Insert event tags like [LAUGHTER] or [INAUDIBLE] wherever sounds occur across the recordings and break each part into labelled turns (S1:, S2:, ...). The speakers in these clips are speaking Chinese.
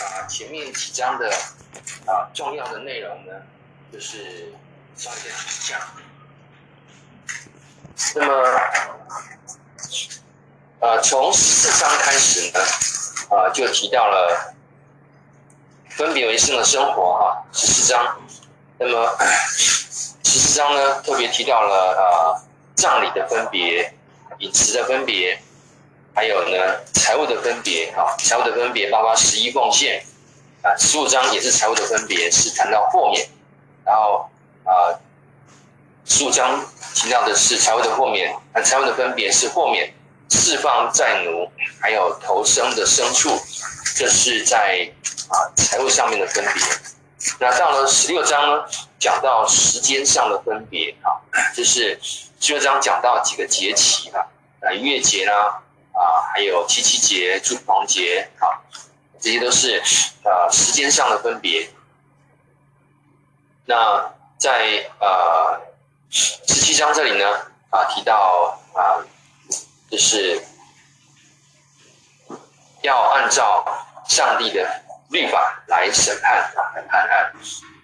S1: 啊，前面几章的啊重要的内容呢，就是做一个提讲。那么，呃，从四章开始呢，啊，就提到了分别为圣的生活哈，十四章。那么十四章呢，特别提到了啊，葬礼的分别、饮食的分别。还有呢，财务的分别啊，财务的分别包括十一奉献啊，十五章也是财务的分别，是谈到豁免，然后啊，十五章提到的是财务的豁免，啊财务的分别是豁免释放债奴，还有投生的牲畜，这是在啊财务上面的分别。那到了十六章呢，讲到时间上的分别啊，就是十六章讲到几个节期啊，啊月节啦。啊，啊还有七七节、住棚节，好，这些都是呃时间上的分别。那在呃十七章这里呢，啊提到啊，就是要按照上帝的律法来审判啊，来判案，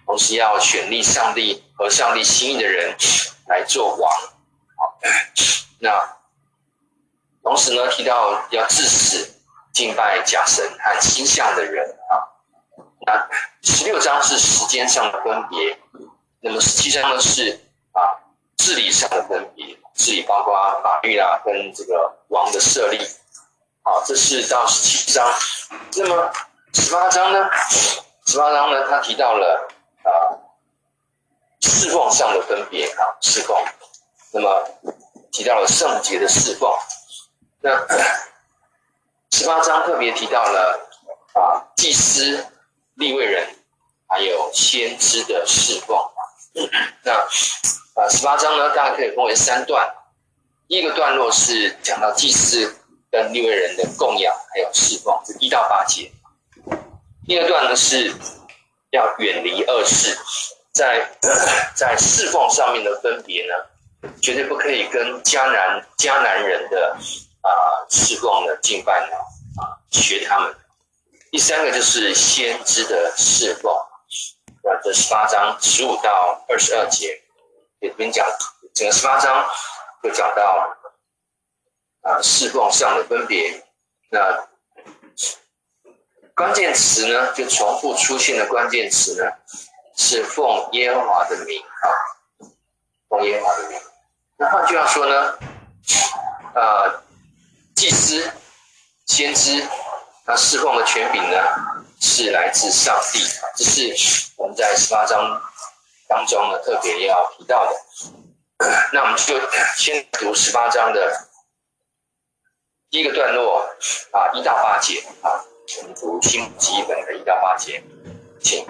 S1: 同时要选立上帝和上帝心意的人来做王。好，那。同时呢，提到要致死敬拜假神和星象的人啊。那十六章是时间上的分别，那么十七章呢是啊治理上的分别，治理包括法律啦跟这个王的设立。好，这是到十七章。那么十八章呢？十八章呢，他提到了啊侍奉上的分别啊侍奉，那么提到了圣洁的侍奉。那十八章特别提到了啊，祭司、立位人，还有先知的侍奉。那啊，十八章呢，大概可以分为三段。第一个段落是讲到祭司跟立位人的供养，还有侍奉，一到八节。第二段呢是要远离恶事，在在侍奉上面的分别呢，绝对不可以跟迦南迦南人的。啊，侍奉的敬拜呢，啊，学他们。第三个就是先知的侍奉，啊，这十八章十五到二十二节，也跟讲整个十八章就讲到啊，侍奉上的分别。那关键词呢，就重复出现的关键词呢，是奉耶和华的名啊，奉耶和华的名。那换句话说呢，啊。祭司、先知，他侍奉的权柄呢，是来自上帝。这是我们在十八章当中呢特别要提到的。那我们就先读十八章的第一个段落啊，一到八节啊，我们读新基本的一到八节，请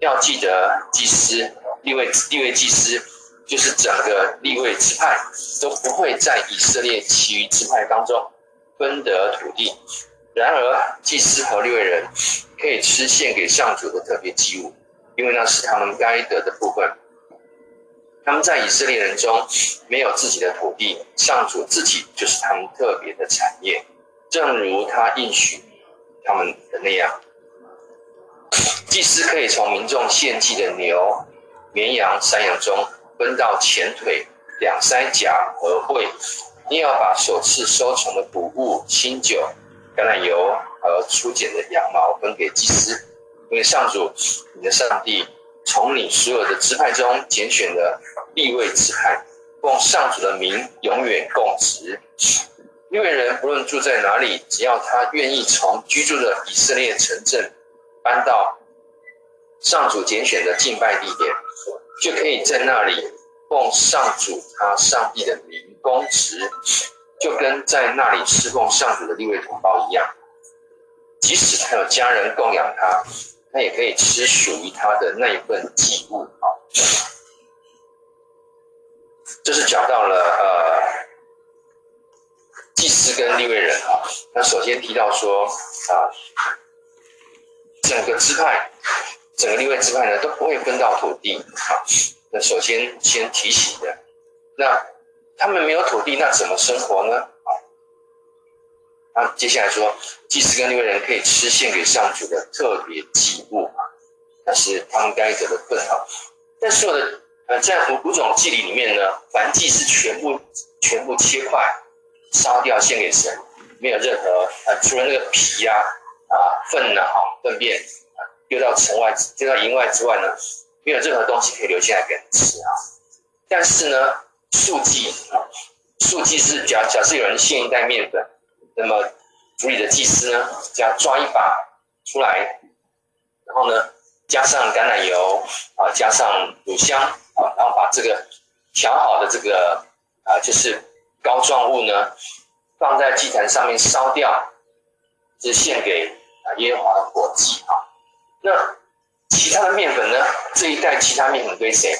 S1: 要记得祭司、因为因为祭司。就是整个立位支派都不会在以色列其余支派当中分得土地。然而，祭司和立位人可以吃献给上主的特别祭物，因为那是他们该得的部分。他们在以色列人中没有自己的土地，上主自己就是他们特别的产业，正如他应许他们的那样。祭司可以从民众献祭的牛、绵羊、山羊中。分到前腿、两腮颊和胃，你要把首次收成的谷物、新酒、橄榄油和初剪的羊毛分给祭司，因为上主你的上帝从你所有的支派中拣选了立位支派，奉上主的名永远供职。因为人不论住在哪里，只要他愿意从居住的以色列城镇搬到上主拣选的敬拜地点。就可以在那里奉上主他上帝的名供职，就跟在那里侍奉上主的利未同胞一样。即使他有家人供养他，他也可以吃属于他的那一份祭物啊。这是讲到了呃祭司跟利未人啊。那首先提到说啊，整个支派。整个立位之外呢都不会分到土地，啊，那首先先提醒的，那他们没有土地，那怎么生活呢？啊那接下来说，祭司跟立位人可以吃献给上主的特别祭物啊，那是他们该得的份啊。但所有的呃，在五五种祭礼里面呢，凡祭是全部全部切块烧掉献给神，没有任何呃，除了那个皮呀啊、粪呐、啊、粪便丢到城外、丢到营外之外呢，没有任何东西可以留下来给人吃啊。但是呢，素祭啊，素祭是假假设有人献一袋面粉。那么，族里的祭司呢，只要抓一把出来，然后呢，加上橄榄油啊，加上乳香啊，然后把这个调好的这个啊，就是膏状物呢，放在祭坛上面烧掉，是献给啊耶和华的火祭啊。那其他的面粉呢？这一袋其他面粉归谁？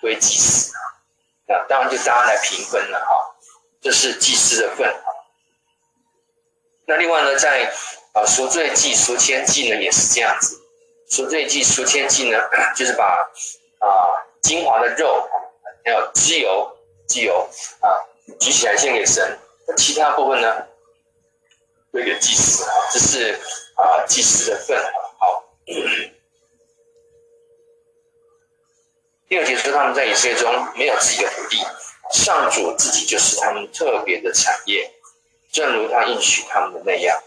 S1: 归祭司啊。那当然就大家来平分了哈。这是祭司的份。那另外呢，在啊赎罪祭、赎愆祭呢，也是这样子。赎罪祭、赎愆祭呢，[COUGHS] 就是把啊精华的肉，还有脂油、鸡油啊举起来献给神。那其他部分呢，归给祭司。这是啊祭司的份。好。第二节说，他们在以色列中没有自己的土地，上主自己就是他们特别的产业。正如他应许他们的那样，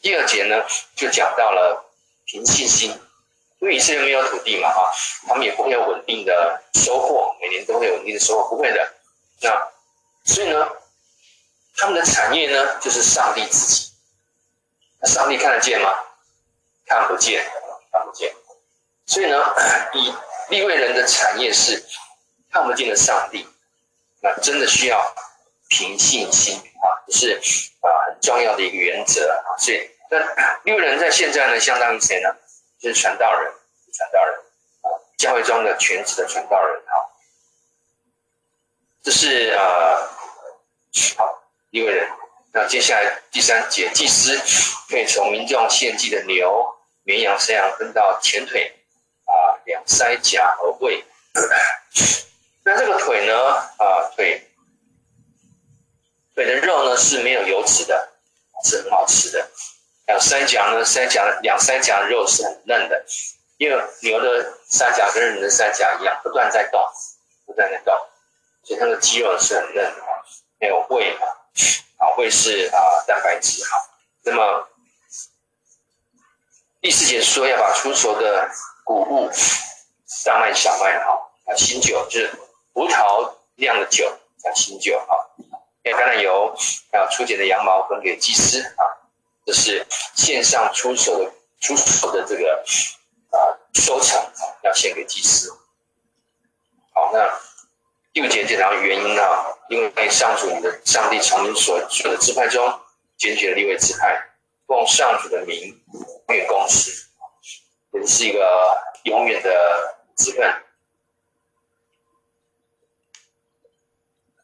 S1: 第二节呢就讲到了凭信心，因为以色列没有土地嘛，啊，他们也不会有稳定的收获，每年都会有稳定的收获，不会的。那所以呢，他们的产业呢就是上帝自己。那上帝看得见吗？看不见，看不见。所以呢，以利未人的产业是看不见的上帝，那真的需要凭信心啊，这。是啊，很重要的一个原则啊。所以，那利未人在现在呢，相当于谁呢？就是传道人，传道人啊，教会中的全职的传道人啊。这是呃，好，利未人。那接下来第三节，祭司可以从民众献祭的牛、绵羊、山羊分到前腿啊、两腮颊和胃。那这个腿呢？啊，腿。腿的肉呢是没有油脂的，是很好吃的。两腮颊呢，腮颊两腮颊肉是很嫩的，因为牛的腮颊跟人的腮颊一样，不断在动，不断在动，所以它的肌肉是很嫩的。还有胃啊，啊胃是啊蛋白质哈。那么第四节说要把出熟的谷物，大麦、小麦哈啊，新酒就是葡萄酿的酒叫新酒好。橄榄油，还有初剪的羊毛分给祭司啊，这是献上出熟的出熟的这个啊收成啊，要献给祭司。好，那第五节讲到原因呢，因为上主你的上帝从你所属的支派中拣选了利未支派，奉上主的名永远公职，也是一个永远的职分。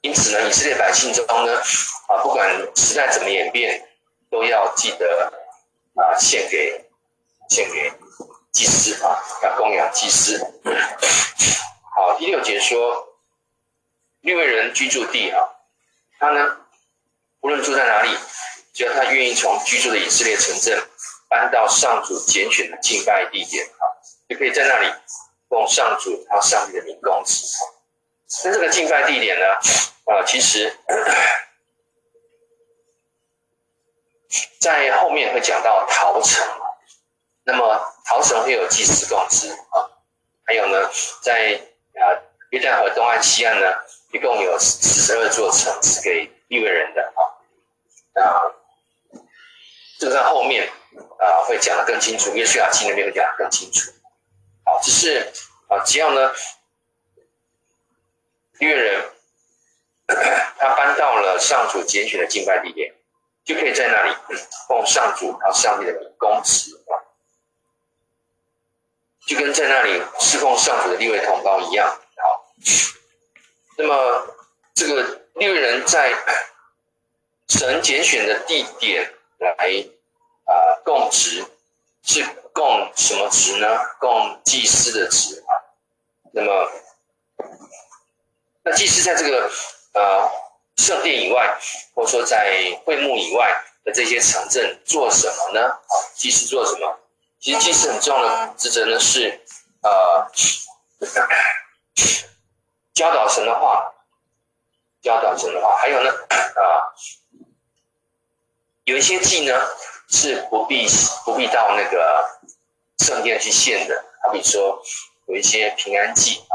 S1: 因此呢，以色列百姓中呢，啊，不管时代怎么演变，都要记得啊，献给献给祭司啊，要供养祭司。好，第六节说，六位人居住地啊，他呢，无论住在哪里，只要他愿意从居住的以色列城镇搬到上主拣选的敬拜地点啊，就可以在那里供上主他上帝的名供职。那这个敬拜地点呢？啊，其实 [COUGHS] 在后面会讲到逃城，那么逃城会有祭司供职啊，还有呢，在啊约旦河东岸、西岸呢，一共有四十二座城是给利未人的啊。啊，这个在后面啊会讲得更清楚，约书亚记那边会讲得更清楚。好，只是啊，只要呢，猎人。他搬到了上主拣选的敬拜地点，就可以在那里奉上主他上帝的名供职，就跟在那里侍奉上主的六位同胞一样。好，那么这个猎人在神拣选的地点来啊供职，是供什么职呢？供祭司的职啊。那么那祭司在这个。呃，圣殿以外，或者说在会幕以外，的这些城镇做什么呢？啊，祭司做什么？其实祭司很重要的职责呢是，呃，教导神的话，教导神的话，还有呢，啊、有一些祭呢是不必不必到那个圣殿去献的，好比说有一些平安祭啊，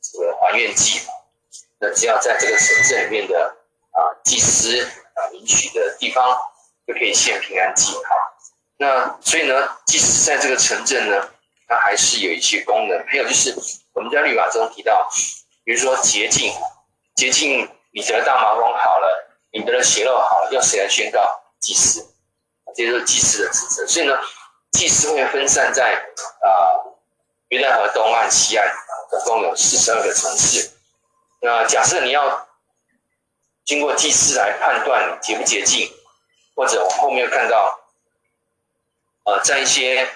S1: 这个还愿祭，那只要在这个城镇里面的啊祭司啊允许的地方，就可以献平安祭啊。那所以呢，即使在这个城镇呢，它还是有一些功能。还有就是我们在律法中提到，比如说洁净，洁净你得了大麻风好了，你得了血肉好了，要谁来宣告？祭司，接受祭司的职责。所以呢，祭司会分散在啊约旦河东岸、西岸，总共有四十二个城市。那假设你要经过祭司来判断你洁不洁净，或者我后面看到。呃，在一些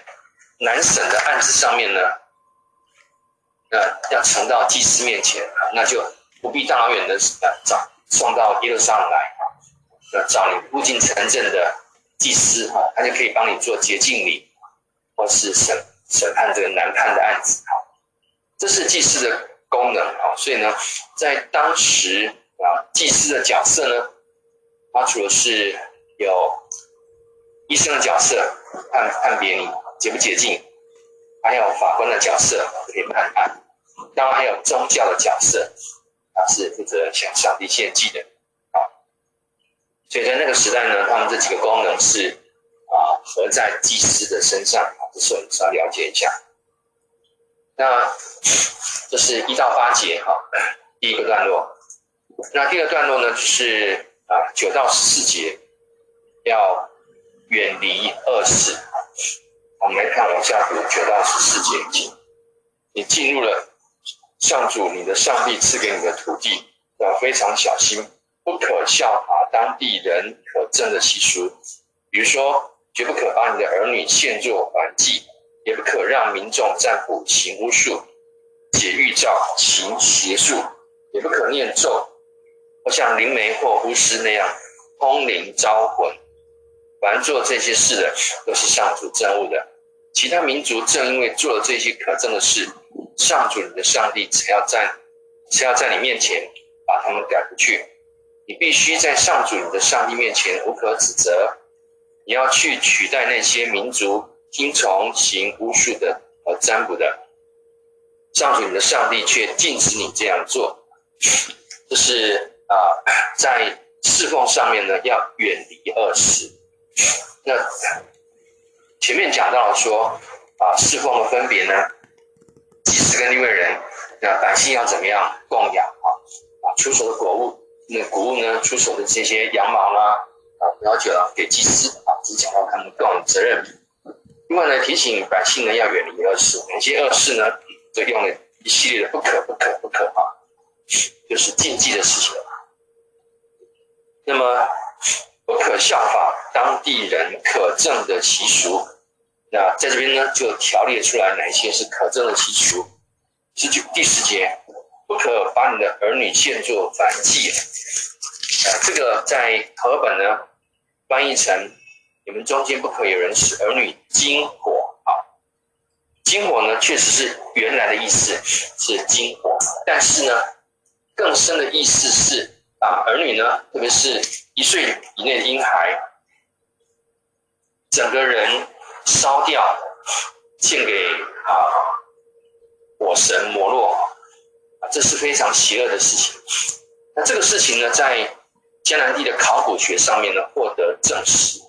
S1: 难审的案子上面呢，呃，要呈到祭司面前，那就不必大老远的找送到耶路撒冷来啊，要找你附近城镇的祭司哈，他就可以帮你做洁净礼，或是审审判这个难判的案子啊，这是祭司的功能啊，所以呢，在当时啊，祭司的角色呢，他除了是有医生的角色，判判别你洁不洁净，还有法官的角色可以判案，当然还有宗教的角色，他是负责向上帝献祭的。所以在那个时代呢，他们这几个功能是啊合在祭司的身上啊，这是我们需要了解一下。那这是一到八节哈，第一个段落。那第二段落呢，就是啊九到十四节要。远离恶事。我们来看往下读九到十四节。你进入了上主你的上帝赐给你的土地，要非常小心，不可效法当地人可憎的习俗。比如说，绝不可把你的儿女献作燔祭，也不可让民众占卜行巫术、解预兆行邪术，也不可念咒，或像灵媒或巫师那样通灵招魂。凡做这些事的，都是上主憎恶的。其他民族正因为做了这些可憎的事，上主你的上帝才要在，才要在你面前把他们赶出去。你必须在上主你的上帝面前无可指责。你要去取代那些民族听从行巫术的和占卜的，上主你的上帝却禁止你这样做。这是啊，在侍奉上面呢，要远离恶事。那前面讲到说啊，侍奉的分别呢，祭司跟利未人，那百姓要怎么样供养啊？啊，出手的果物，那谷物呢，出手的这些羊毛啦，啊，要求啊给祭司啊，只讲到他们各种责任。另外呢，提醒百姓呢要远离恶事，哪些恶事呢？就用了一系列的不可不可不可啊，就是禁忌的事情。那么。不可效法当地人可憎的习俗，那在这边呢，就条列出来哪些是可憎的习俗。十九第十节，不可把你的儿女献作燔祭。啊，这个在和本呢翻译成你们中间不可有人使儿女金火啊。金火呢，确实是原来的意思是金火，但是呢，更深的意思是。啊，儿女呢，特别是一岁以内的婴孩，整个人烧掉，献给啊火神摩洛，啊，这是非常邪恶的事情。那这个事情呢，在迦南地的考古学上面呢，获得证实。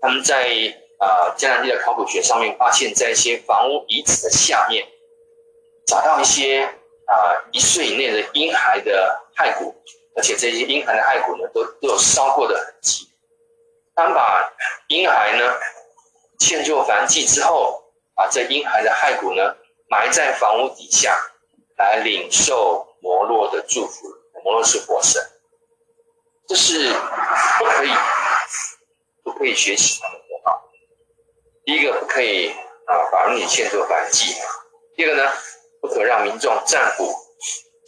S1: 他们在啊迦南地的考古学上面，发现，在一些房屋遗址的下面，找到一些啊一岁以内的婴孩的骸骨。而且这些婴孩的骸骨呢，都都有烧过的痕迹。他们把婴孩呢献作燔祭之后，把这婴孩的骸骨呢埋在房屋底下，来领受摩洛的祝福。摩洛是火神，这是不可以不可以学习他们的啊。第一个不可以啊，把儿女献作燔祭；第二个呢，不可让民众占卜、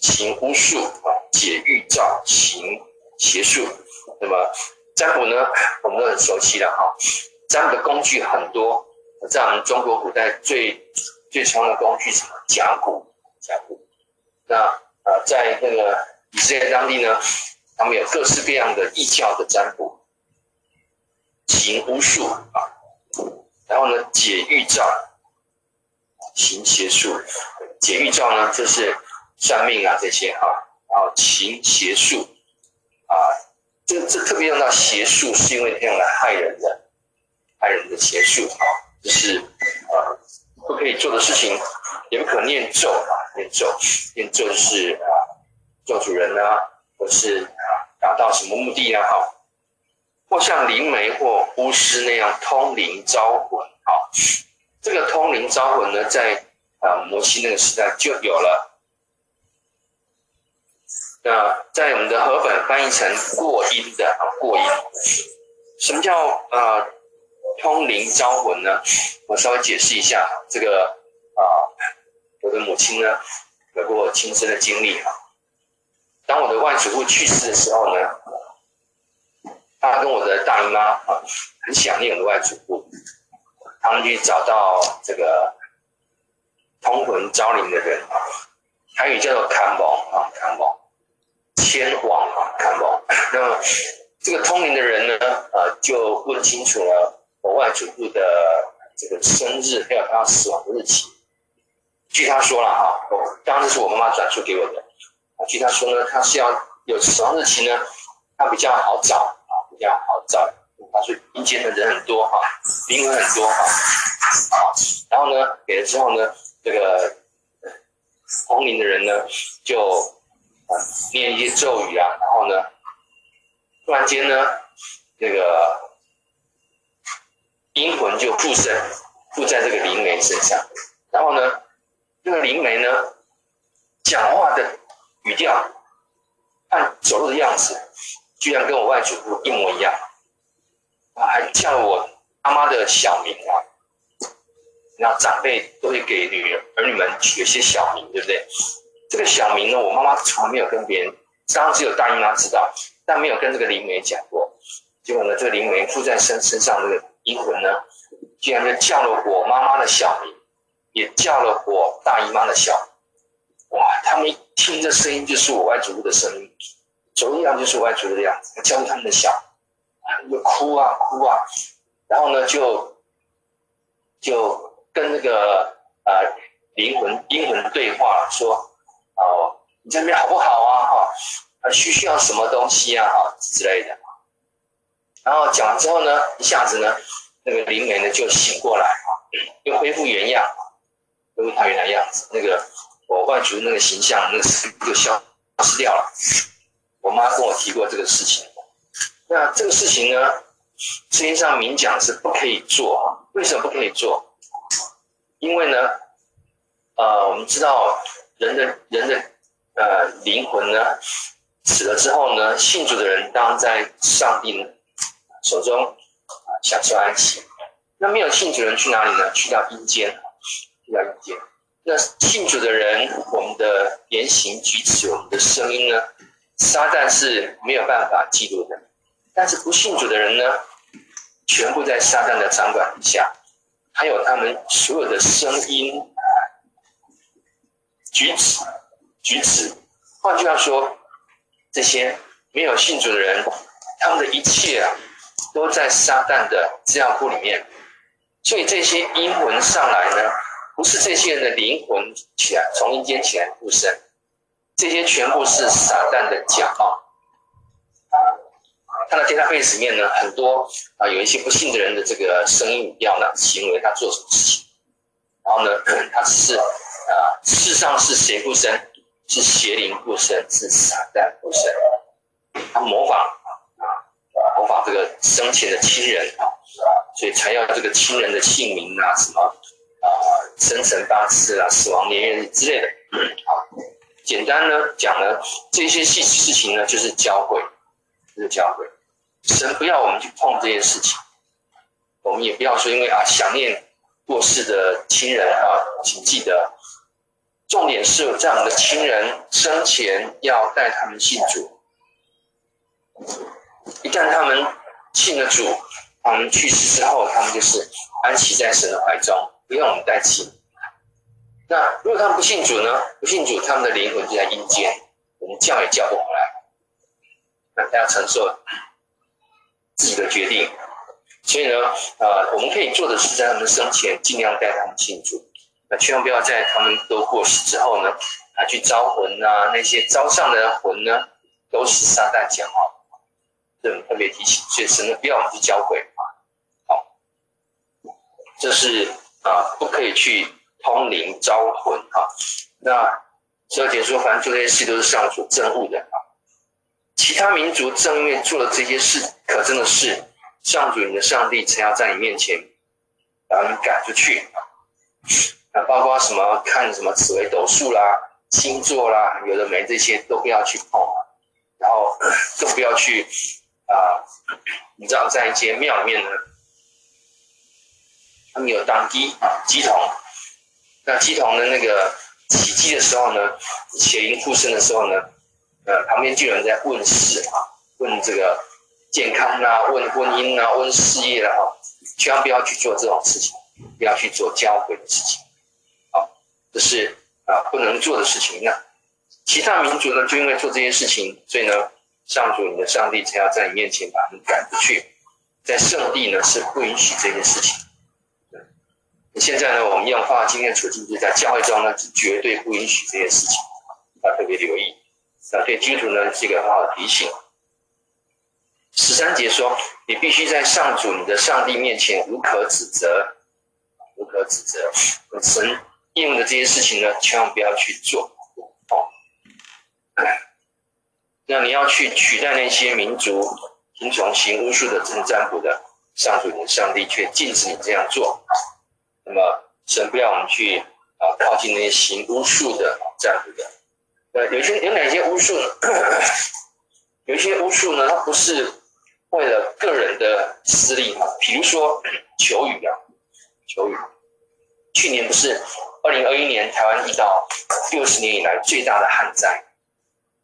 S1: 行巫术啊。解预兆、行邪术，那么占卜呢，我们都很熟悉了哈。占卜的工具很多，在我们中国古代最最常用的工具是什么？甲骨，甲骨。那呃，在那个以色列当地呢，他们有各式各样的异教的占卜，行巫术啊，然后呢，解预兆，行邪术。解预兆呢，就是算命啊这些哈，然后行邪术啊，这这特别用到邪术，是因为用来害人的，害人的邪术啊，就是呃不可以做的事情，也不可念咒啊，念咒，念咒是啊咒主人啊，或是达到什么目的啊，哈，或像灵媒或巫师那样通灵招魂啊，这个通灵招魂呢，在啊，摩西那个时代就有了。那在我们的和本翻译成过阴的啊，过阴。什么叫啊通灵招魂呢？我稍微解释一下这个，的母亲呢有过亲身的经历啊。当我的外祖父去世的时候呢，他跟我的大姨妈啊很想念我的外祖父，他们去找到这个。通魂招灵的人啊，台语叫做看网啊，看网，牵网啊，看网。[LAUGHS] 那么这个通灵的人呢，呃，就问清楚了我外祖父的这个生日，还有他死亡的日期。据他说了哈，当时是我妈妈转述给我的。啊，据他说呢，他是要有死亡日期呢，他比较好找啊，比较好找。他说阴间的人很多哈，灵魂很多哈，啊，然后呢，给了之后呢。这个通灵的人呢，就啊念一些咒语啊，然后呢，突然间呢，那个阴魂就附身，附在这个灵媒身上，然后呢，这个灵媒呢，讲话的语调，按走路的样子，居然跟我外祖父一模一样，还叫我妈妈的小名啊。那长辈都会给女儿儿女们取一些小名，对不对？这个小名呢，我妈妈从来没有跟别人，当然只有大姨妈知道，但没有跟这个灵媒讲过。结果呢，这个灵媒附在身身上这个阴魂呢，竟然就叫了我妈妈的小名，也叫了我大姨妈的小。哇！他们一听这声音，就是我外祖父的声音，走一样就是我外祖父的样子，我叫他们的小名，就哭啊哭啊，然后呢就就。跟那个呃灵魂阴魂对话说，哦，你这边好不好啊？哈，啊需需要什么东西啊？哈之类的。然后讲完之后呢，一下子呢，那个灵媒呢就醒过来啊，又恢复原样，恢复他原来样子。那个我外祖那个形象，那个就消失掉了。我妈跟我提过这个事情。那这个事情呢，实际上明讲是不可以做啊。为什么不可以做？因为呢，呃，我们知道人的人的呃灵魂呢死了之后呢，信主的人当在上帝手中啊享受安息。那没有信主的人去哪里呢？去到阴间，去到阴间。那信主的人，我们的言行举止，我们的声音呢，撒旦是没有办法记录的。但是不信主的人呢，全部在撒旦的掌管之下。还有他们所有的声音、举止、举止，换句话说，这些没有信主的人，他们的一切啊，都在撒旦的资料库里面。所以这些英文上来呢，不是这些人的灵魂起来从阴间起来附身，这些全部是撒旦的假冒。他的 database 里面呢，很多啊，有一些不信的人的这个声音语调呢，行为，他做什么事情，然后呢，[CLEARS THROAT] 他只是啊，世上是谁附身？是邪灵附身，是撒旦附身。他模仿啊，模仿这个生前的亲人啊，所以才要这个亲人的姓名啊，什么啊，生辰八字啊，死亡年月日之类的。[CLEARS THROAT] 好，简单呢讲呢，这些细事情呢，就是教诲，就是教诲。神不要我们去碰这件事情，我们也不要说，因为啊想念过世的亲人啊，请记得，重点是在我们的亲人生前要带他们信主，一旦他们信了主，他们去世之后，他们就是安息在神的怀中，不用我们担心。那如果他们不信主呢？不信主，他们的灵魂就在阴间，我们叫也叫不回来。那他要承受自己的决定。所以呢，呃，我们可以做的是在他们生前尽量带他们信主。那千万不要在他们都过世之后呢，啊，去招魂啊，那些招上的魂呢，都是撒旦讲话。这种特别提醒，所以神呢，不要我们去教诲啊。好，这是啊，不可以去。通灵招魂啊，那十二节说，反正做这些事都是上主憎恶的啊。其他民族正因为做了这些事可憎的事，上主你的上帝才要在你面前把你赶出去啊。包括什么看什么紫微斗数啦、星座啦，有的没这些都不要去碰，然后更不要去啊。你知道在一些庙里面呢，他们有当机啊乩童。那乩童的那个起乩的时候呢，血灵附身的时候呢，呃，旁边就有人在问事啊，问这个健康啊，问婚姻啊，问事业啊，千万不要去做这种事情，不要去做交会的事情，好，这是啊不能做的事情。那其他民族呢，就因为做这些事情，所以呢，上主你的上帝才要在你面前把他们赶出去，在圣地呢是不允许这些事情。现在呢，我们用发今天的处境，就在教会中呢，是绝对不允许这些事情，要特别留意。那对基督徒呢，是一个很好的提醒。十三节说，你必须在上主你的上帝面前无可指责，无可指责。神应用的这些事情呢，千万不要去做。哦，那你要去取代那些民族听从行巫术的真占卜的上主你的上帝，却禁止你这样做。那么神不要我们去啊靠近那些行巫术的这样子的，呃，有些有哪些巫术呢？[CLEARS THROAT] 有一些巫术呢，它不是为了个人的私利啊，比如说求雨啊，求雨。去年不是二零二一年台湾遇到六十年以来最大的旱灾，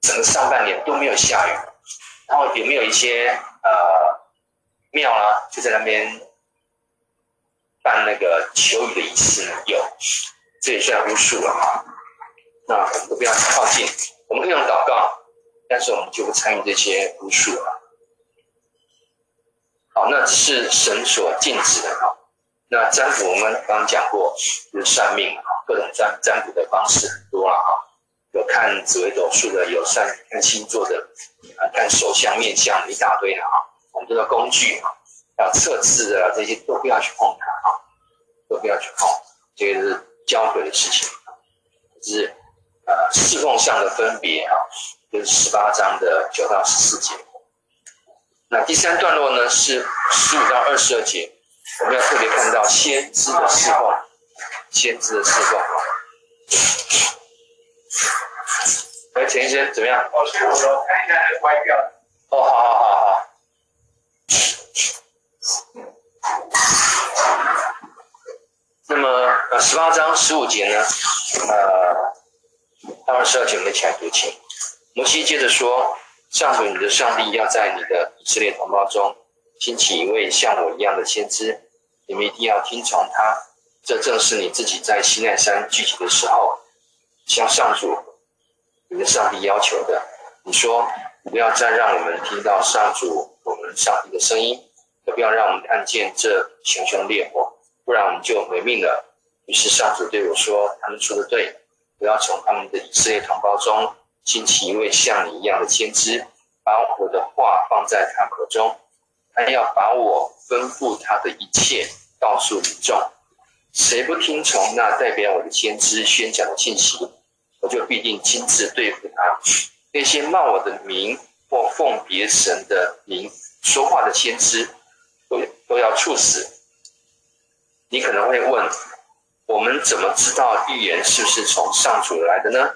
S1: 整个上半年都没有下雨，然后有没有一些呃庙啊，就在那边。办那个求雨的仪式呢？有，这也算巫术了哈。那我们都不要靠近，我们可以用祷告，但是我们就不参与这些巫术了。好，那只是神所禁止的哈。那占卜我们刚刚讲过，就是算命，各种占占卜的方式很多了哈。有看紫微斗数的，有算看星座的，啊，看手相面相一大堆的哈。我们这个工具啊。要测字的这些都不要去碰它啊，都不要去碰，这个是教诲的事情，就是呃侍奉上的分别啊，就是十八章的九到十四节。那第三段落呢是十五到二十二节，我们要特别看到先知的侍奉，先知的侍奉。来，陈医生怎么样？哦，是我说，看一下这个歪掉。哦，好好好好。那么，呃，十五节呢，呃，二十二节我们一起来读经。摩西接着说：“上主你的上帝要在你的以色列同胞中兴起一位像我一样的先知，你们一定要听从他。这正是你自己在西奈山聚集的时候，向上主你的上帝要求的。你说，不要再让我们听到上主我们上帝的声音。”也不要让我们看见这熊熊烈火，不然我们就没命了。于是上主对我说：“他们说的对，不要从他们的以色列同胞中兴起一位像你一样的先知，把我的话放在他口中，他要把我吩咐他的一切告诉民众。谁不听从那代表我的先知宣讲的信息，我就必定亲自对付他。那些冒我的名或奉别神的名说话的先知。”都都要处死。你可能会问：我们怎么知道预言是不是从上主来的呢？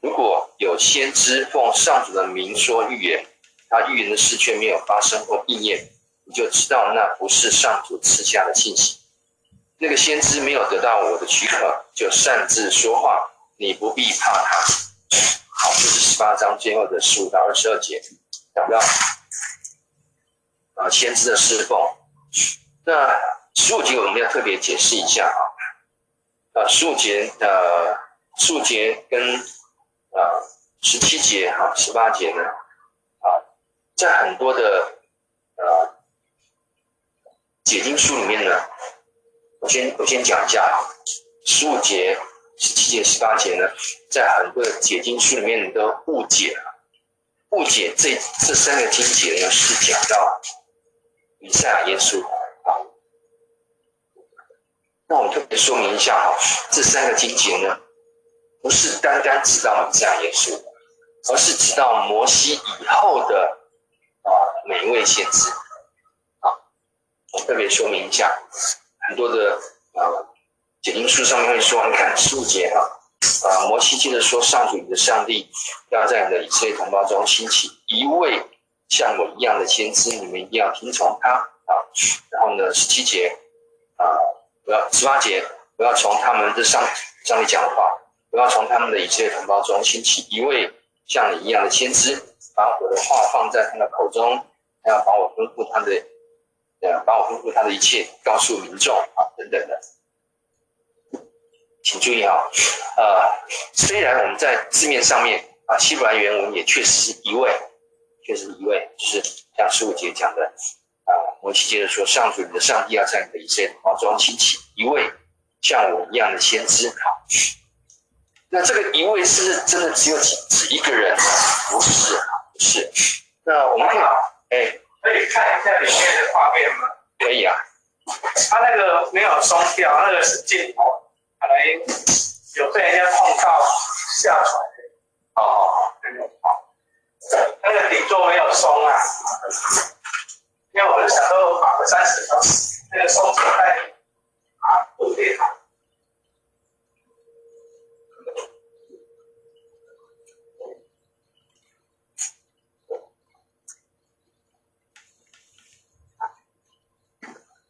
S1: 如果有先知奉上主的名说预言，他预言的事却没有发生或应验，你就知道那不是上主赐下的信息。那个先知没有得到我的许可，就擅自说话，你不必怕他。好，这是十八章最后的十五到二十二节，讲到。啊先知的侍奉。那十五节我们要特别解释一下啊，啊十五节呃十五节跟啊十七节哈十八节呢啊，在很多的呃解经书里面呢，我先我先讲一下啊，十五节、十七节、十八节呢，在很多的解经书里面都误解了误解这这三个经节呢，是讲到以赛亚耶稣。那我特别说明一下哈，这三个经节呢，不是单单指到弥赛亚耶稣，而是指到摩西以后的啊每一位先知啊。我特别说明一下，很多的啊解经书上面会说，你看十五节哈。啊，摩西接着说：“上主你的上帝要在你的以色列同胞中兴起一位像我一样的先知，你们一定要听从他啊。然后呢，十七节啊，不要十八节，不要从他们的上上帝讲话，不要从他们的以色列同胞中兴起一位像你一样的先知，把我的话放在他的口中，还要把我吩咐他的，呃，把我吩咐他的一切告诉民众啊，等等的。”请注意啊，呃，虽然我们在字面上面啊，希伯来原文也确实是一位，确实一位，就是像十五节讲的啊，摩西接着说，上主你的上帝要在你的以色列同胞中兴起一位像我一样的先知。好，那这个一位是不是真的只有指指一个人呢？不是，不是。那我们可以，哎，
S2: 可以看一下里面的画面吗？
S1: 可以啊。
S2: 他那个没有松掉，那个是镜头。可能有被人家碰到下船的，哦，那个底座没有松啊，因为我就想说绑个三十条，那个松紧带啊固定好。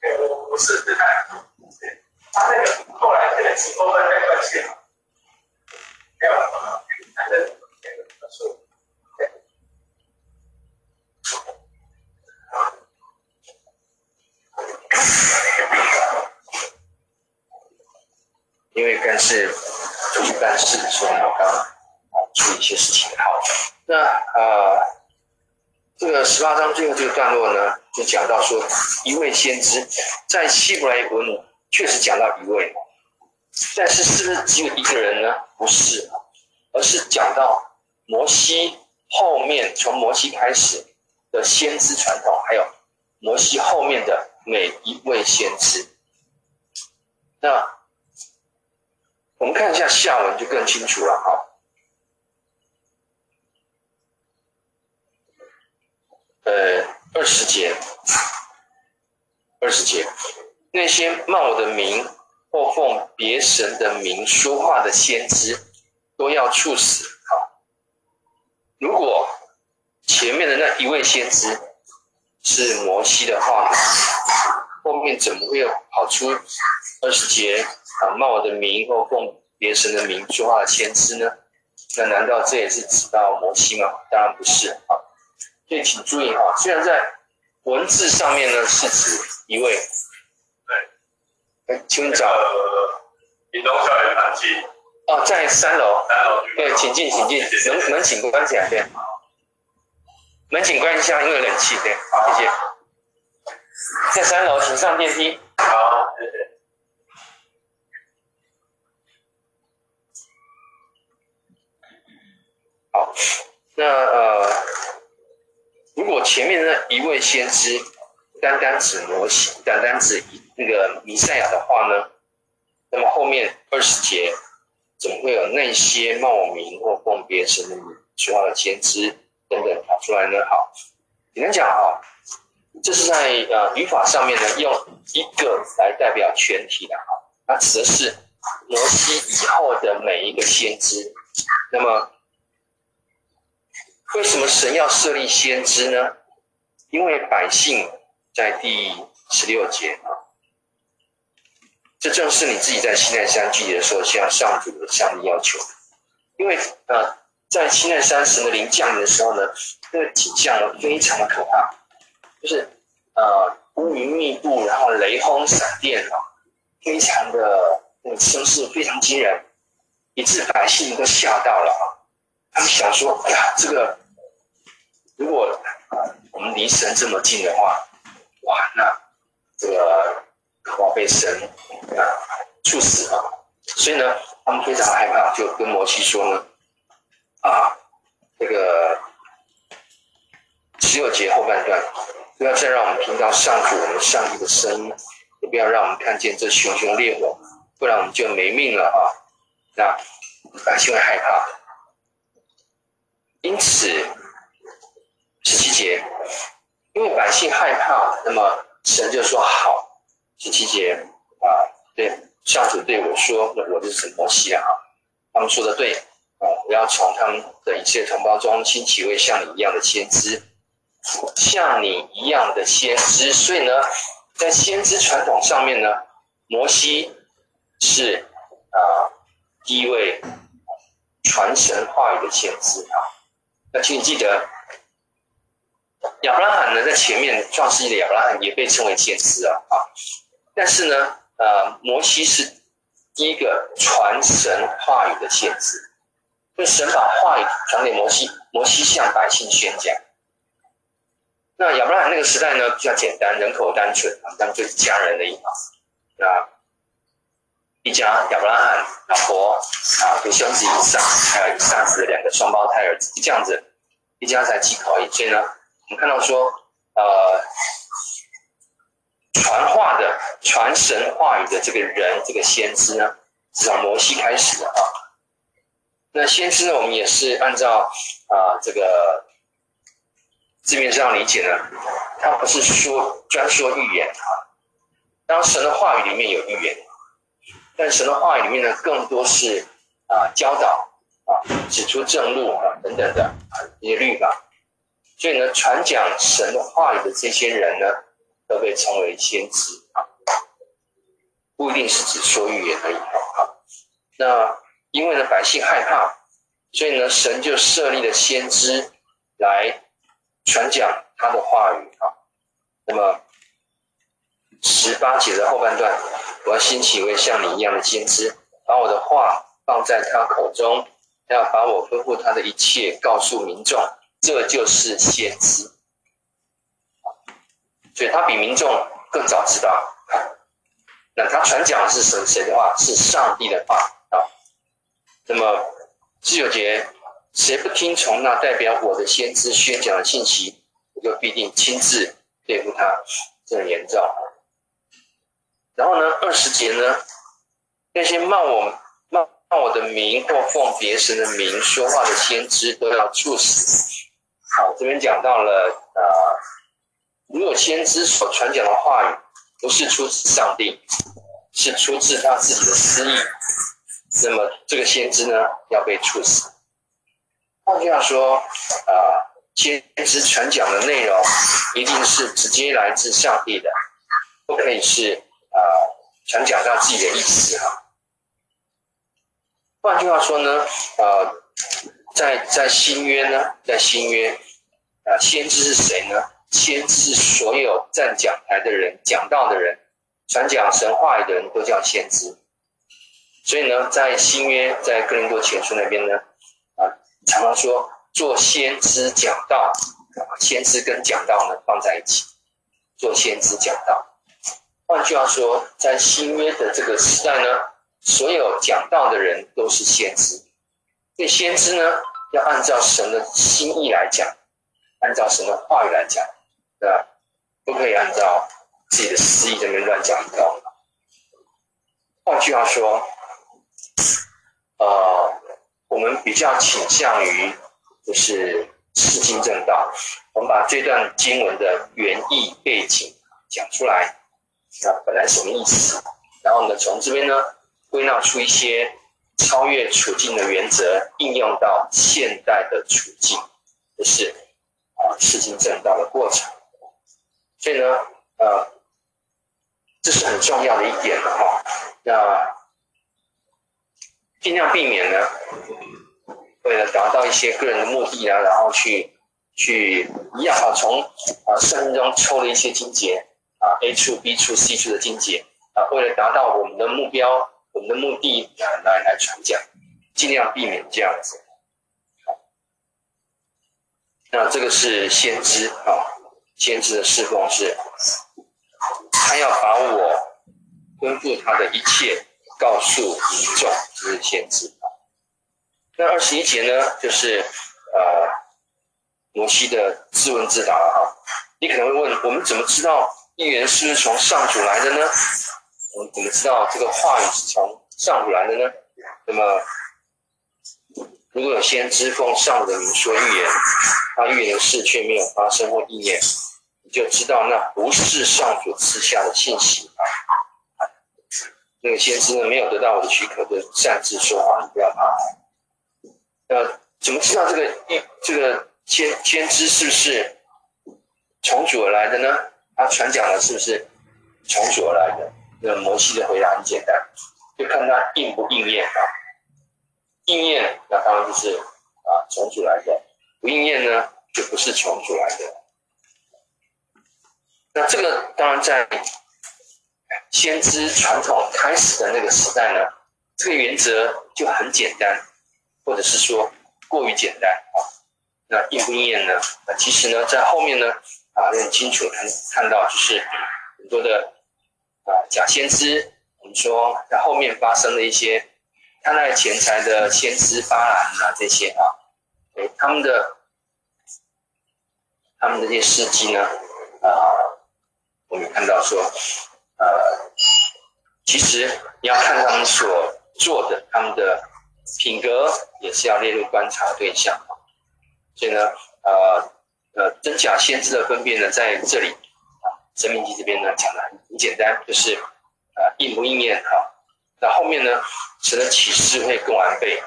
S2: 对，我我试试看。他那个后来这个几公分没关系，没有了，反正这个数，对，
S1: 因为干事出去办事，所以我刚啊处理一些事情。好，那呃，这个十八章最后这个段落呢，就讲到说一位先知在希伯来文。确实讲到一位，但是是不是只有一个人呢？不是，而是讲到摩西后面，从摩西开始的先知传统，还有摩西后面的每一位先知。那我们看一下下文就更清楚了哈。呃，二十节，二十节。那些冒我的名或奉别神的名说话的先知，都要处死。好，如果前面的那一位先知是摩西的话，后面怎么会有跑出二十节啊冒我的名或奉别神的名说话的先知呢？那难道这也是指到摩西吗？当然不是啊。所以请注意哈，虽然在文字上面呢是指一位。对请找
S2: 屏东校园团契
S1: 哦，在三楼。
S2: 三楼。
S1: 对，请进，请进。门门请关起来，对。门请关一下，因为有冷气，对。好，谢谢。在三楼，请上电梯。
S2: 好，谢谢。
S1: 好，那呃，如如果前面那一位先知单单指摩西，单单指。那个弥赛亚的话呢，那么后面二十节怎么会有那些冒名或奉别神的名说话的先知等等跑出来呢？好，简单讲啊，这是在呃语法上面呢，用一个来代表全体的哈，它指的是摩西以后的每一个先知。那么为什么神要设立先知呢？因为百姓在第十六节啊。这正是你自己在西奈山聚集的时候向上主的向你要求，因为呃，在西奈山神的灵降临的时候呢，那个景象非常的可怕，就是呃乌云密布，然后雷轰闪电啊，非常的那个声势非常惊人，以致百姓都吓到了啊。他们想说：哎呀，这个如果啊我们离神这么近的话，哇，那这个可能被神啊处死啊。所以呢，他们非常害怕，就跟摩西说呢，啊，这个十六节后半段，不要再让我们听到上主我们上帝的声音，也不要让我们看见这熊熊烈火，不然我们就没命了啊！那百姓会害怕。因此，十七节，因为百姓害怕，那么神就说好。十七节啊，对。上主对我说：“那我就是摩西啊。”他们说的对啊，我要从他们的一切同胞中兴起一位像你一样的先知，像你一样的先知。所以呢，在先知传统上面呢，摩西是啊第一位传神话语的先知啊。那请你记得，亚伯拉罕呢，在前面创世纪的亚伯拉罕也被称为先知啊啊，但是呢。呃，摩西是第一个传神话语的先知，就神把话语传给摩西，摩西向百姓宣讲。那亚伯拉罕那个时代呢，比较简单，人口单纯啊，当做家人的意思。那一家亚伯拉罕老婆啊，有兄弟以上，还有以撒子的两个双胞胎儿子，这样子一家才几口而已。所以呢，我们看到说，呃。传话的、传神话语的这个人，这个先知呢，是从摩西开始的啊。那先知呢，我们也是按照啊这个字面上理解呢，他不是说专说预言啊。当神的话语里面有预言，但神的话语里面呢，更多是啊教导啊、指出正路啊等等的啊一些律法。所以呢，传讲神的话语的这些人呢，都被称为先知啊，不一定是指说预言而已啊。那因为呢，百姓害怕，所以呢，神就设立了先知来传讲他的话语啊。那么十八节的后半段，我要兴起一位像你一样的先知，把我的话放在他口中，他要把我吩咐他的一切告诉民众，这就是先知。所以他比民众更早知道，那他传讲的是神谁的话？是上帝的话啊。那么十九节，谁不听从那代表我的先知宣讲的信息，我就必定亲自对付他，这很严重。然后呢，二十节呢，那些骂我骂骂我的名或奉别神的名说话的先知都要处死。好，这边讲到了。呃如果先知所传讲的话语不是出自上帝，是出自他自己的私意，那么这个先知呢，要被处死。换句话说，啊，先知传讲的内容一定是直接来自上帝的，不可以是啊传讲他自己的意思哈。换句话说呢，呃，在在新约呢，在新约啊，先知是谁呢？先知是所有站讲台的人、讲道的人、传讲神话语的人都叫先知。所以呢，在新约，在哥林多前书那边呢，啊，常常说做先知讲道，啊先知跟讲道呢放在一起，做先知讲道。换句话说，在新约的这个时代呢，所有讲道的人都是先知。所以先知呢，要按照神的心意来讲，按照神的话语来讲。对吧？不可以按照自己的私意这边乱讲一通。换句话说，呃，我们比较倾向于就是释经正道。我们把这段经文的原意背景讲出来，啊，本来什么意思？然后呢，从这边呢归纳出一些超越处境的原则，应用到现代的处境，就是啊事情正道的过程。所以呢，呃，这是很重要的一点了哈。那尽量避免呢，为了达到一些个人的目的啊，然后去去一样啊，从啊生命中抽了一些经节啊，A 处、B 处、C 处的经节啊，为了达到我们的目标、我们的目的啊，来来传讲，尽量避免这样子。那这个是先知啊，先知的侍奉是，他要把我吩咐他的一切告诉民众，这是先知。那二十一节呢，就是呃摩西的自问自答了哈。你可能会问，我们怎么知道预言是不是从上主来的呢？我们怎么知道这个话语是从上主来的呢？那么。如果有先知奉上主的名说预言，他预言的事却没有发生或应验，你就知道那不是上主赐下的信息啊。那个先知呢，没有得到我的许可，就擅自说话，你不要怕。呃，怎么知道这个预这个先先知是不是从主而来的呢？他传讲的是不是从主而来的？那摩西的回答很简单，就看他应不应验啊。应验，那当然就是啊，重组来的；不应验呢，就不是重组来的。那这个当然在先知传统开始的那个时代呢，这个原则就很简单，或者是说过于简单啊。那应不应验呢？那其实呢，在后面呢啊，很清楚能看到，就是很多的啊假先知，我们说在后面发生了一些。看待钱财的先知巴兰啊，这些啊，诶，他们的他们这些事迹呢，啊，我们看到说，呃，其实你要看他们所做的，他们的品格也是要列入观察对象啊。所以呢，呃呃，真假先知的分辨呢，在这里啊，《申命记》这边呢讲的很简单，就是呃，应不应验哈。那后面呢，神的启示会更完备，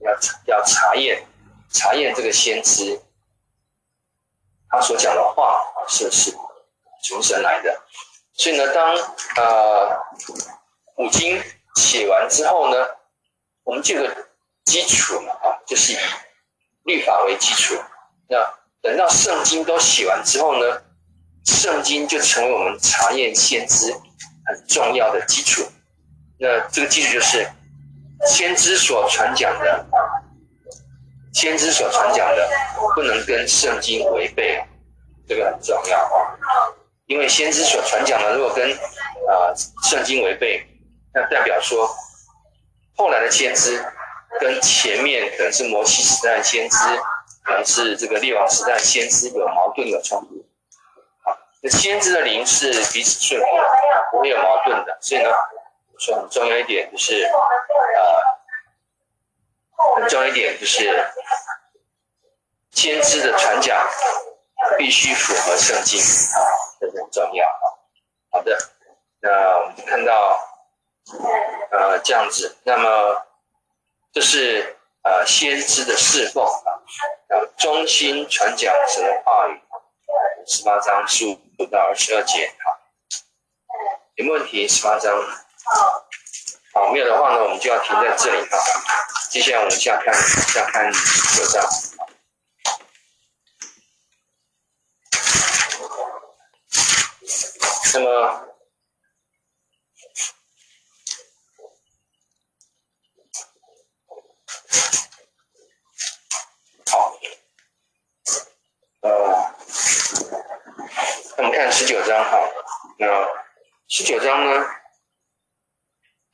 S1: 要要查验查验这个先知，他所讲的话是不是从神来的？所以呢，当呃五经写完之后呢，我们这个基础嘛啊，就是以律法为基础。那等到圣经都写完之后呢，圣经就成为我们查验先知很重要的基础。那这个基础就是先知所传讲的，先知所传讲的不能跟圣经违背，这个很重要啊。因为先知所传讲的如果跟啊圣经违背，那代表说后来的先知跟前面可能是摩西时代先知，可能是这个列王时代先知有矛盾有冲突。好，那先知的灵是彼此顺服，不会有矛盾的，所以呢。说很重要一点就是，呃，很重要一点就是，先知的传讲必须符合圣经啊，这很重要啊。好的，那我们看到，呃，这样子，那么这是呃先知的侍奉啊，忠心传讲神的话语，十八章十五到二十二节啊，有没有问题？十八章。好，没有的话呢，我们就要停在这里哈。接下来我们下看下看九章。那么，好，呃，我们看十九章哈。那十九章呢？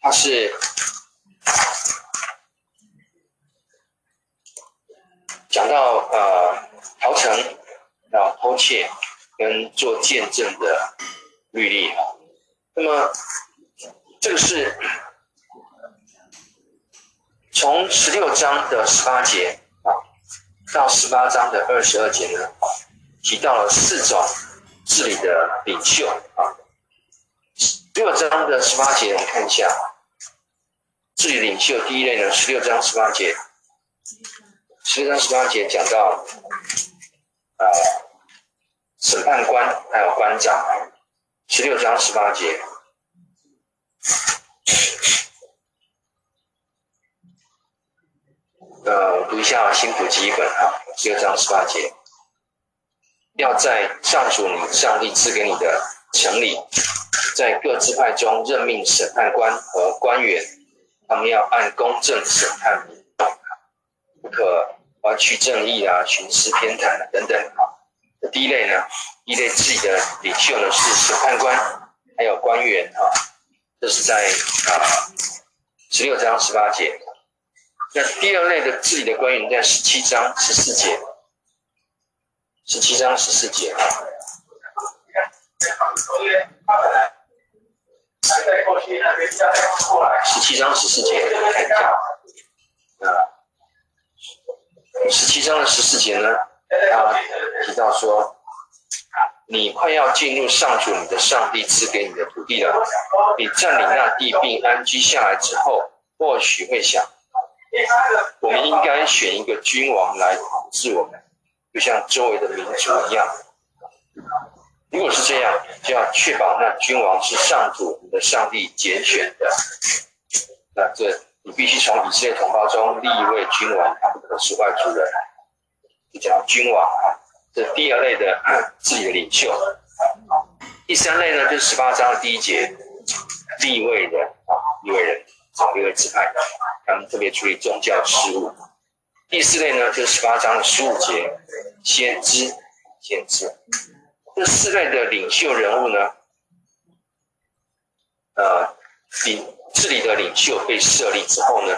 S1: 它是讲到呃逃城，然后偷窃跟做见证的律例啊。那么这个是从十六章的十八节啊到十八章的二十二节呢，提到了四种治理的领袖啊。十六章的十八节，我们看一下。治理领袖第一类呢，十六章十八节，十六章十八节讲到，呃，审判官还有官长，十六章十八节，呃，我读一下新普及本啊，十六章十八节，要在上主你上帝赐给你的城里，在各支派中任命审判官和官员，他们要按公正审判，不可歪曲正义啊，徇私偏袒啊等等啊。第一类呢，一类自己的领袖呢是审判官，还有官员啊，这是在啊十六章十八节。那第二类的自己的官员在十七章十四节，十七章十四节。十七章十四节，看一下。啊，十七章的十四节呢，他提到说，你快要进入上主你的上帝赐给你的土地了。你占领那地并安居下来之后，或许会想，我们应该选一个君王来统治我们，就像周围的民族一样。如果是这样，就要确保那君王是上主你的上帝拣选的。那这你必须从以色列同胞中立一位君王，他不可是外族人。就叫君王啊，这第二类的自己的领袖。第三类呢，就是十八章的第一节，立位人啊，立位人，立位支派，他们特别处理宗教事务。第四类呢，就是十八章的十五节，先知，先知。这四类的领袖人物呢，呃，领治理的领袖被设立之后呢，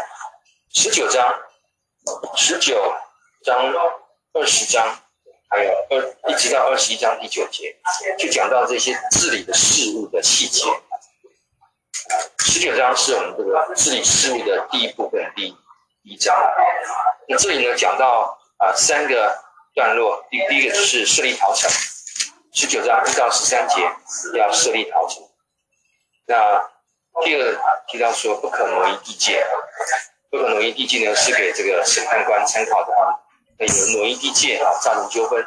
S1: 十九章、十九章、二十章，还有二一直到二十一章第九节，就讲到这些治理的事务的细节。十九章是我们这个治理事务的第一部分，第一章。那这里呢，讲到啊、三个段落，第第一个就是设立逃城。十九章一到十三节要设立逃城。那第二提到说不可挪移地界，不可挪移地界呢是给这个审判官参考的啊。那有挪移地界啊，造成纠纷。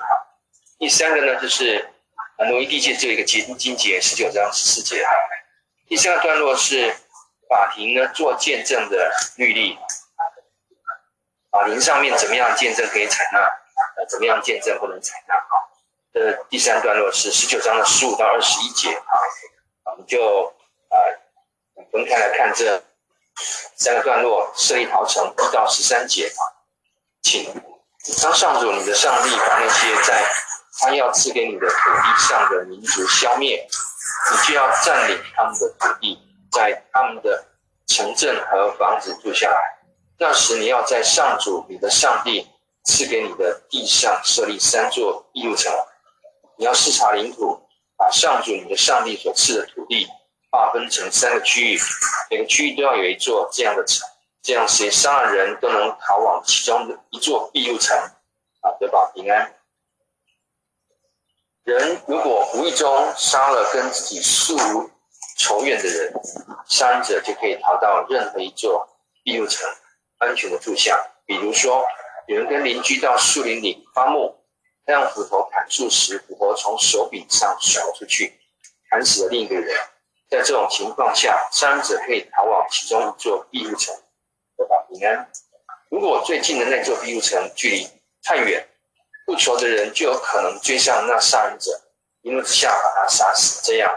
S1: 第三个呢就是挪移地界这一个结经节，十九章十四节。第三个段落是法庭呢做见证的律例，法庭上面怎么样见证可以采纳，怎么样见证不能采纳啊？呃，第三段落是十九章的十五到二十一节啊，我们就啊分开来看这三个段落，设立陶城一到十三节啊，请当上主你的上帝把那些在他要赐给你的土地上的民族消灭，你就要占领他们的土地，在他们的城镇和房子住下来。那时你要在上主你的上帝赐给你的地上设立三座避难城。你要视察领土，把上主你的上帝所赐的土地划分成三个区域，每个区域都要有一座这样的城，这样谁杀了人都能逃往其中的一座避难城，啊，得保平安。人如果无意中杀了跟自己素无仇怨的人，杀人者就可以逃到任何一座避难城，安全的住下。比如说，有人跟邻居到树林里伐木。让斧头砍树时，斧头从手柄上甩出去，砍死了另一个人。在这种情况下，杀人者可以逃往其中一座庇护城，得保平安。如果最近的那座庇护城距离太远，不仇的人就有可能追上那杀人者，一怒之下把他杀死。这样，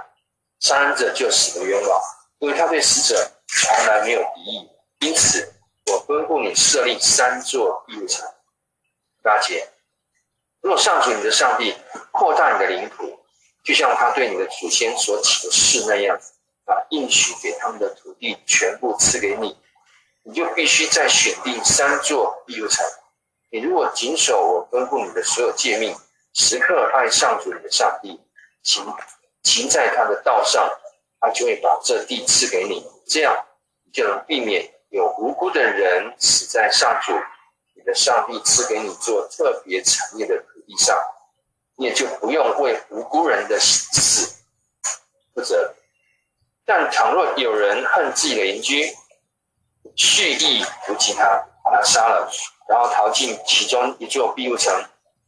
S1: 杀人者就死得冤枉，因为他对死者从来没有敌意。因此，我吩咐你设立三座庇护城。大姐。如果上主你的上帝扩大你的领土，就像他对你的祖先所起的誓那样，把应许给他们的土地全部赐给你，你就必须再选定三座庇护城。你如果谨守我吩咐你的所有诫命，时刻爱上主你的上帝，行行在他的道上，他就会把这地赐给你，这样你就能避免有无辜的人死在上主你的上帝赐给你做特别产业的地上，你也就不用为无辜人的死负责。但倘若有人恨自己的邻居，蓄意伏击他，把他杀了，然后逃进其中一座庇护城，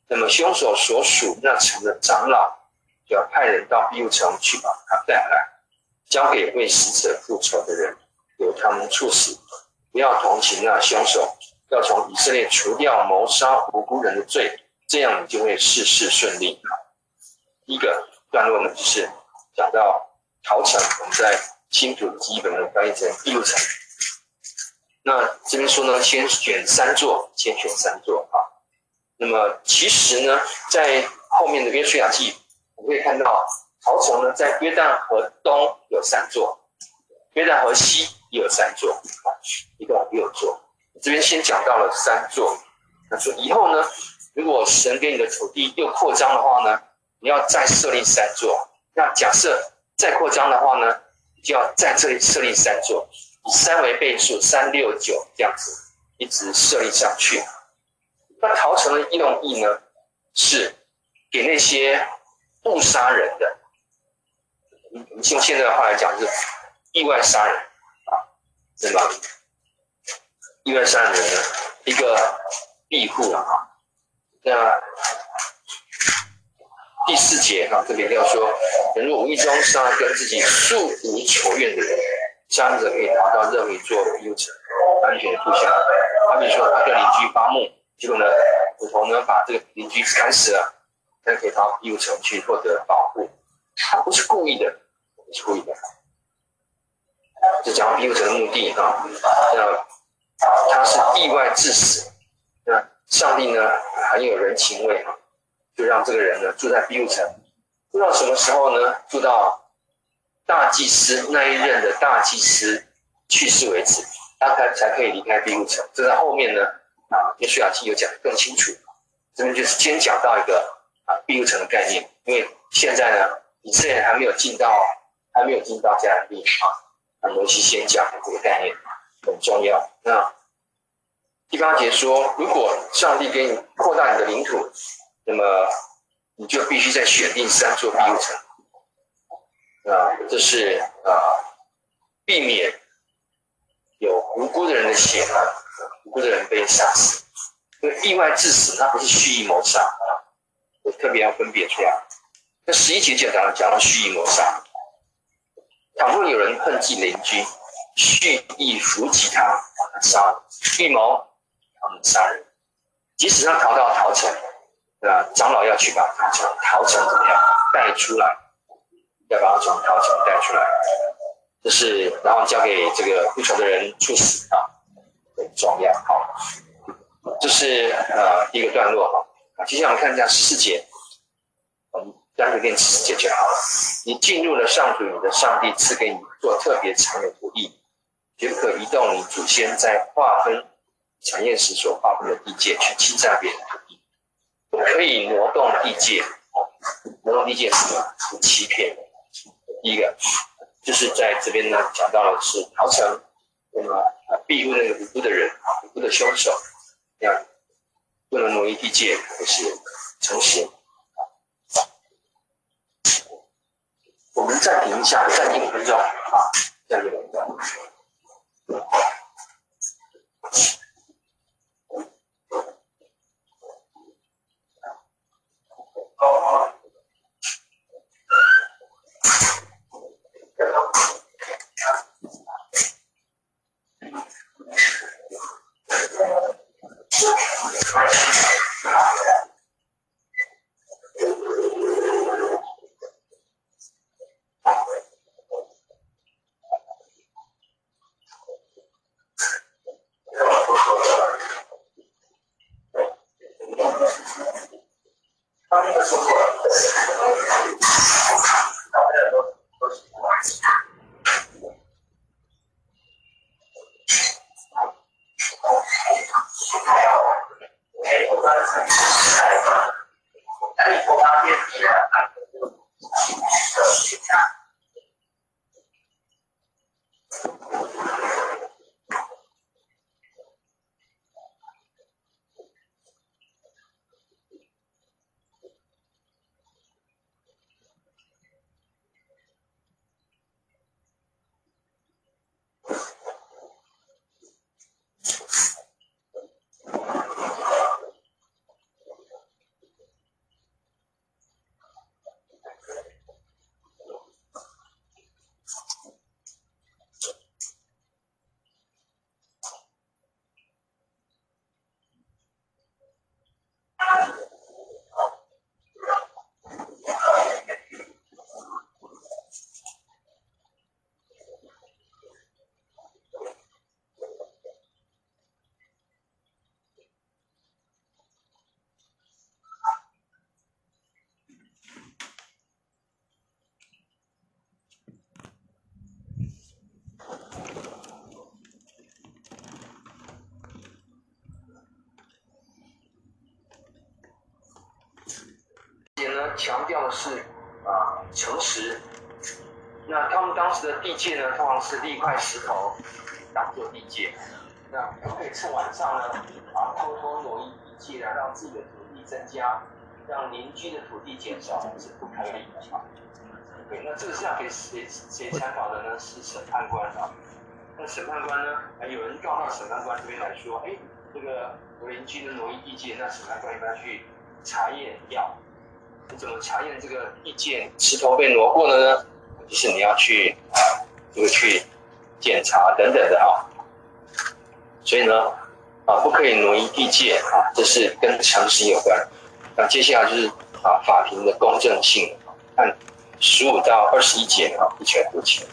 S1: 那么凶手所属那城的长老就要派人到庇护城去把他带来，交给为死者复仇的人，由他们处死。不要同情那凶手，要从以色列除掉谋杀无辜人的罪。这样你就会事事顺利。第一个段落呢，就是讲到陶城，我们在新竹基本的翻译成庇护城。那这边说呢，先选三座，先选三座啊。那么其实呢，在后面的约书亚记，我们可以看到陶城呢，在约旦河东有三座，约旦河西也有三座，一共六座。这边先讲到了三座，那说以后呢，如果神给你的土地又扩张的话呢，你要再设立三座。那假设再扩张的话呢，就要在这里设立三座。以三为倍数，三六九这样子一直设立上去。那陶城的用意呢，是给那些不杀人的，我们用现在的话来讲，是意外杀人啊，对吧？意外杀人的一个庇护啊。那第四节哈，这里要说，人若无意中杀跟自己素无仇怨的人。这样子可以达到任何一座庇护城，安全的故乡。他比如说，他跟邻居发梦，结果呢，斧头呢把这个邻居砍死了，他可以到庇护城去获得保护。他不是故意的，不是故意的。就讲庇护城的目的啊，那他是意外致死。上帝呢很有人情味啊，就让这个人呢住在庇护城，住到什么时候呢？住到。大祭司那一任的大祭司去世为止，他才才可以离开庇护城。这在后面呢，啊，约书亚记有讲得更清楚。这边就是先讲到一个啊庇护城的概念，因为现在呢，以色列还没有进到，还没有进到迦南地啊。那摩西先讲这个概念很重要。那第八节说，如果上帝给你扩大你的领土，那么你就必须再选定三座庇护城。啊，这是啊，避免有无辜的人的血啊，无辜的人被杀死。因为意外致死，那不是蓄意谋杀啊，我特别要分别出来。那十一节讲到讲到蓄意谋杀，倘若有人恨忌邻居，蓄意伏击他，把他杀了，预谋他们杀人，即使他逃到陶城，对吧？长老要去把他从陶城怎么样带出来。要把他从陶城带出来，这是然后交给这个不仇的人处死啊，很重要。好，这是呃一个段落哈。啊，接下来我们看一下十四节，我们单独念十四节就好了。你进入了上主你的上帝赐给你做特别产业土地，绝不可移动你祖先在划分产业时所划分的地界去侵占别人土地，不可以挪动地界。挪动地界是什么？是欺骗。第一个就是在这边呢，讲到的是陶城，那么啊，庇护那个无辜的人，无辜的凶手，这样不能挪移地界，不是诚实。我们暂停一下，暂停五分钟啊，暂停五分钟。强调的是啊诚实。那他们当时的地界呢，通常是立块石头当做地界。那可不可以趁晚上呢啊偷偷挪移地界来让自己的土地增加，让邻居的土地减少，是不可以的啊。对，那这个是要给谁谁参考的呢？是审判官啊。那审判官呢，啊有人告到审判官这边来说，哎，这个我邻居的挪移地界，那审判官应该去查验要。你怎么查验这个地界石头被挪过了呢？就是你要去啊，这个去检查等等的啊。所以呢，啊，不可以挪移地界啊，这是跟诚实有关。那接下来就是啊，法庭的公正性，看十五到二十一节啊，一拳不前。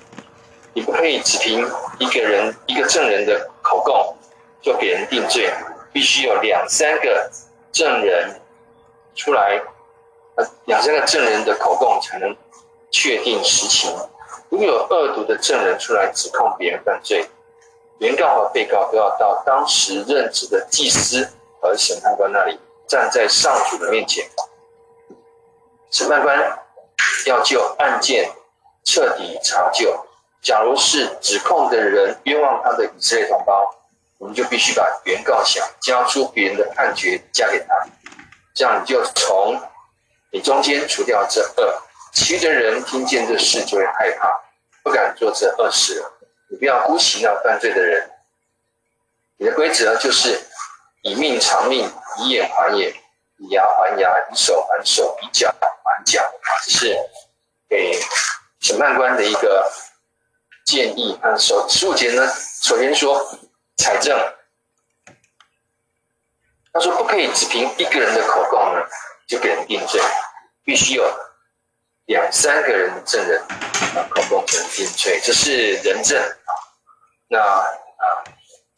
S1: 你不可以只凭一个人一个证人的口供就给人定罪，必须有两三个证人出来，两三个证人的口供才能确定实情。如果有恶毒的证人出来指控别人犯罪，原告和被告都要到当时任职的祭司和审判官那里，站在上主的面前。审判官要就案件彻底查究。假如是指控的人冤枉他的以色列同胞，我们就必须把原告想交出别人的判决加给他，这样你就从你中间除掉这恶，其余的人听见这事就会害怕，不敢做这恶事了。你不要姑息那犯罪的人。你的规则就是以命偿命，以眼还眼，以牙还牙，以手还手，以脚还脚。这是给审判官的一个。建议啊，首十五节呢，首先说采证，他说不可以只凭一个人的口供呢就给人定罪，必须有两三个人的证人啊口供给人定罪，这是人证啊。那啊，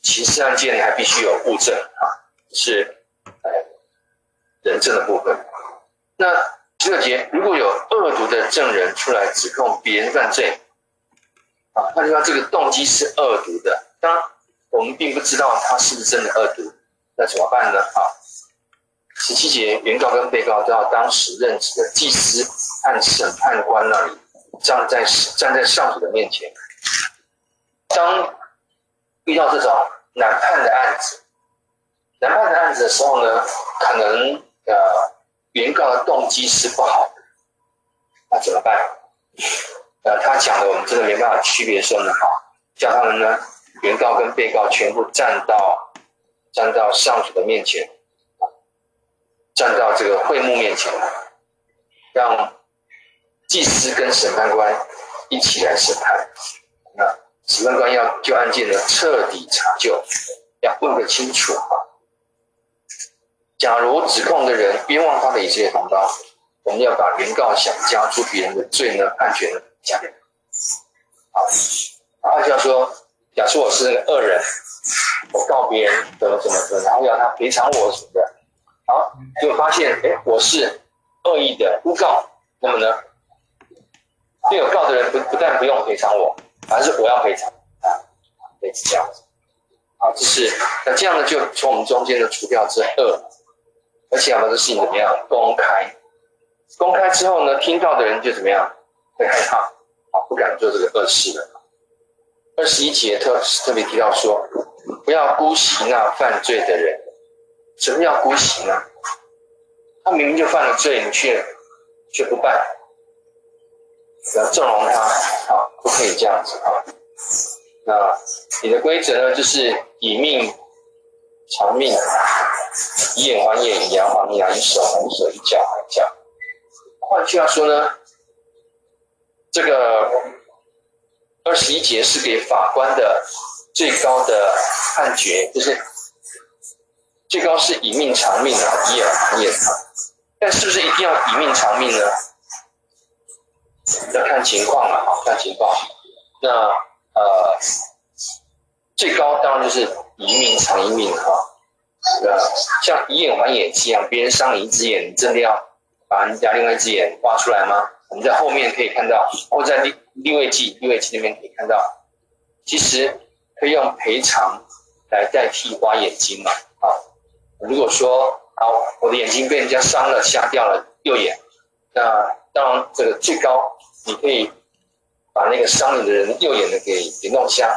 S1: 刑事案件还必须有物证啊，是呃人证的部分。那十六节如果有恶毒的证人出来指控别人犯罪。啊，那就说这个动机是恶毒的，当我们并不知道他是不是真的恶毒，那怎么办呢？啊，十七节，原告跟被告都要当时任职的祭司和审判官那里站在站在上主的面前。当遇到这种难判的案子，难判的案子的时候呢，可能呃原告的动机是不好的，那怎么办？呃，他讲的我们真的没办法区别说呢，好，叫他们呢，原告跟被告全部站到站到上主的面前，站到这个会幕面前，让祭司跟审判官一起来审判。那审判官要就案件呢彻底查究，要问个清楚啊。假如指控的人冤枉他的以色列同胞，我们要把原告想加诸别人的罪呢判决呢。讲，好，然后就要说，假设我是那个恶人，我告别人怎么怎么怎么，然后要他赔偿我什么的，好，就发现，哎，我是恶意的诬告，那么呢，被有告的人不不但不用赔偿我，反而是我要赔偿啊，类似这样子，好，这是那这样呢，就从我们中间呢除掉这恶，而且要把这事情怎么样公开，公开之后呢，听到的人就怎么样？会害怕，啊，不敢做这个恶事了。二十一节特特别提到说，不要姑息那犯罪的人。什么叫姑息呢？他明明就犯了罪，你却却不办，要纵容他，啊，不可以这样子啊。那你的规则呢，就是以命偿命，以眼还眼，以牙还牙，以手还手，以脚还脚。换句话说呢？这个二十一节是给法官的最高的判决，就是最高是以命偿命啊，以眼还眼啊。但是不是一定要以命偿命呢？要看情况了啊，看情况。那呃，最高当然就是以命偿一命哈。那像以眼还眼一样，别人伤你一只眼，你真的要把人家另外一只眼挖出来吗？我们在后面可以看到，或在利利未记利未记那边可以看到，其实可以用赔偿来代替挖眼睛嘛。如果说好，我的眼睛被人家伤了，瞎掉了右眼，那当然，这个最高你可以把那个伤你的人右眼的给给弄瞎。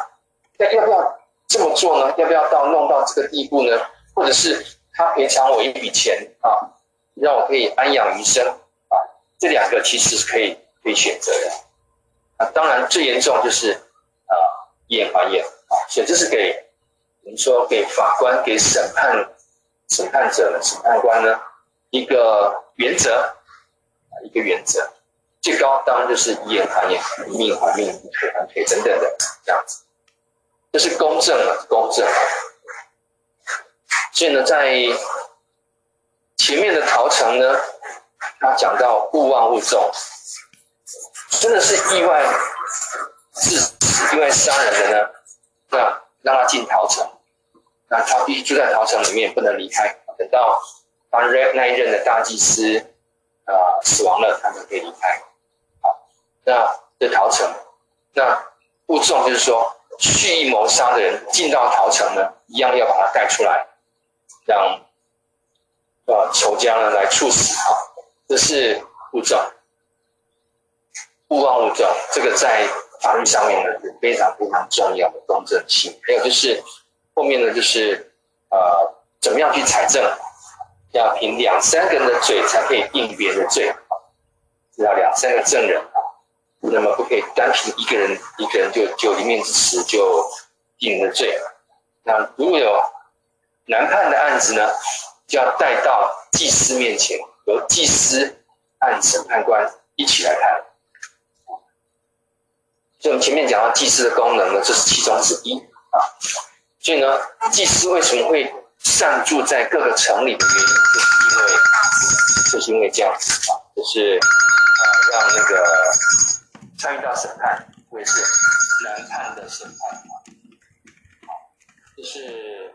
S1: 那要不要这么做呢？要不要到弄到这个地步呢？或者是他赔偿我一笔钱啊，让我可以安养余生啊？这两个其实是可以可以选择的。啊，当然最严重就是啊，眼还眼啊，所以这是给我们说给法官、给审判审判者呢、审判官呢一个原则啊，一个原则。最高当然就是以眼还眼，以命还命，以腿还腿等等的这样子。这是公正了，公正。所以呢，在前面的陶城呢，他讲到勿忘勿纵，真的是意外致死、意外杀人的呢，那让他进陶城，那他必须住在陶城里面，不能离开，等到他那一任的大祭司啊、死亡了，他才可以离开。好，那这陶城，那勿纵就是说。蓄意谋杀的人进到陶城呢，一样要把他带出来，让呃仇家呢来处死他。这是勿纵，勿妄勿纵。这个在法律上面呢是非常非常重要的公正性。还有就是后面呢就是呃怎么样去采证，要凭两三个人的嘴才可以定别人的罪，要两三个证人。那么不可以单凭一个人，一个人就就一面之词就定了罪。那如果有难判的案子呢，就要带到祭司面前，由祭司和审判官一起来判。所以我们前面讲到祭司的功能呢，这是其中之一啊。所以呢，祭司为什么会散住在各个城里的原因，就是因为就是因为这样子啊，就是啊、呃，让那个参与到审判，会是难判的审判啊，就是。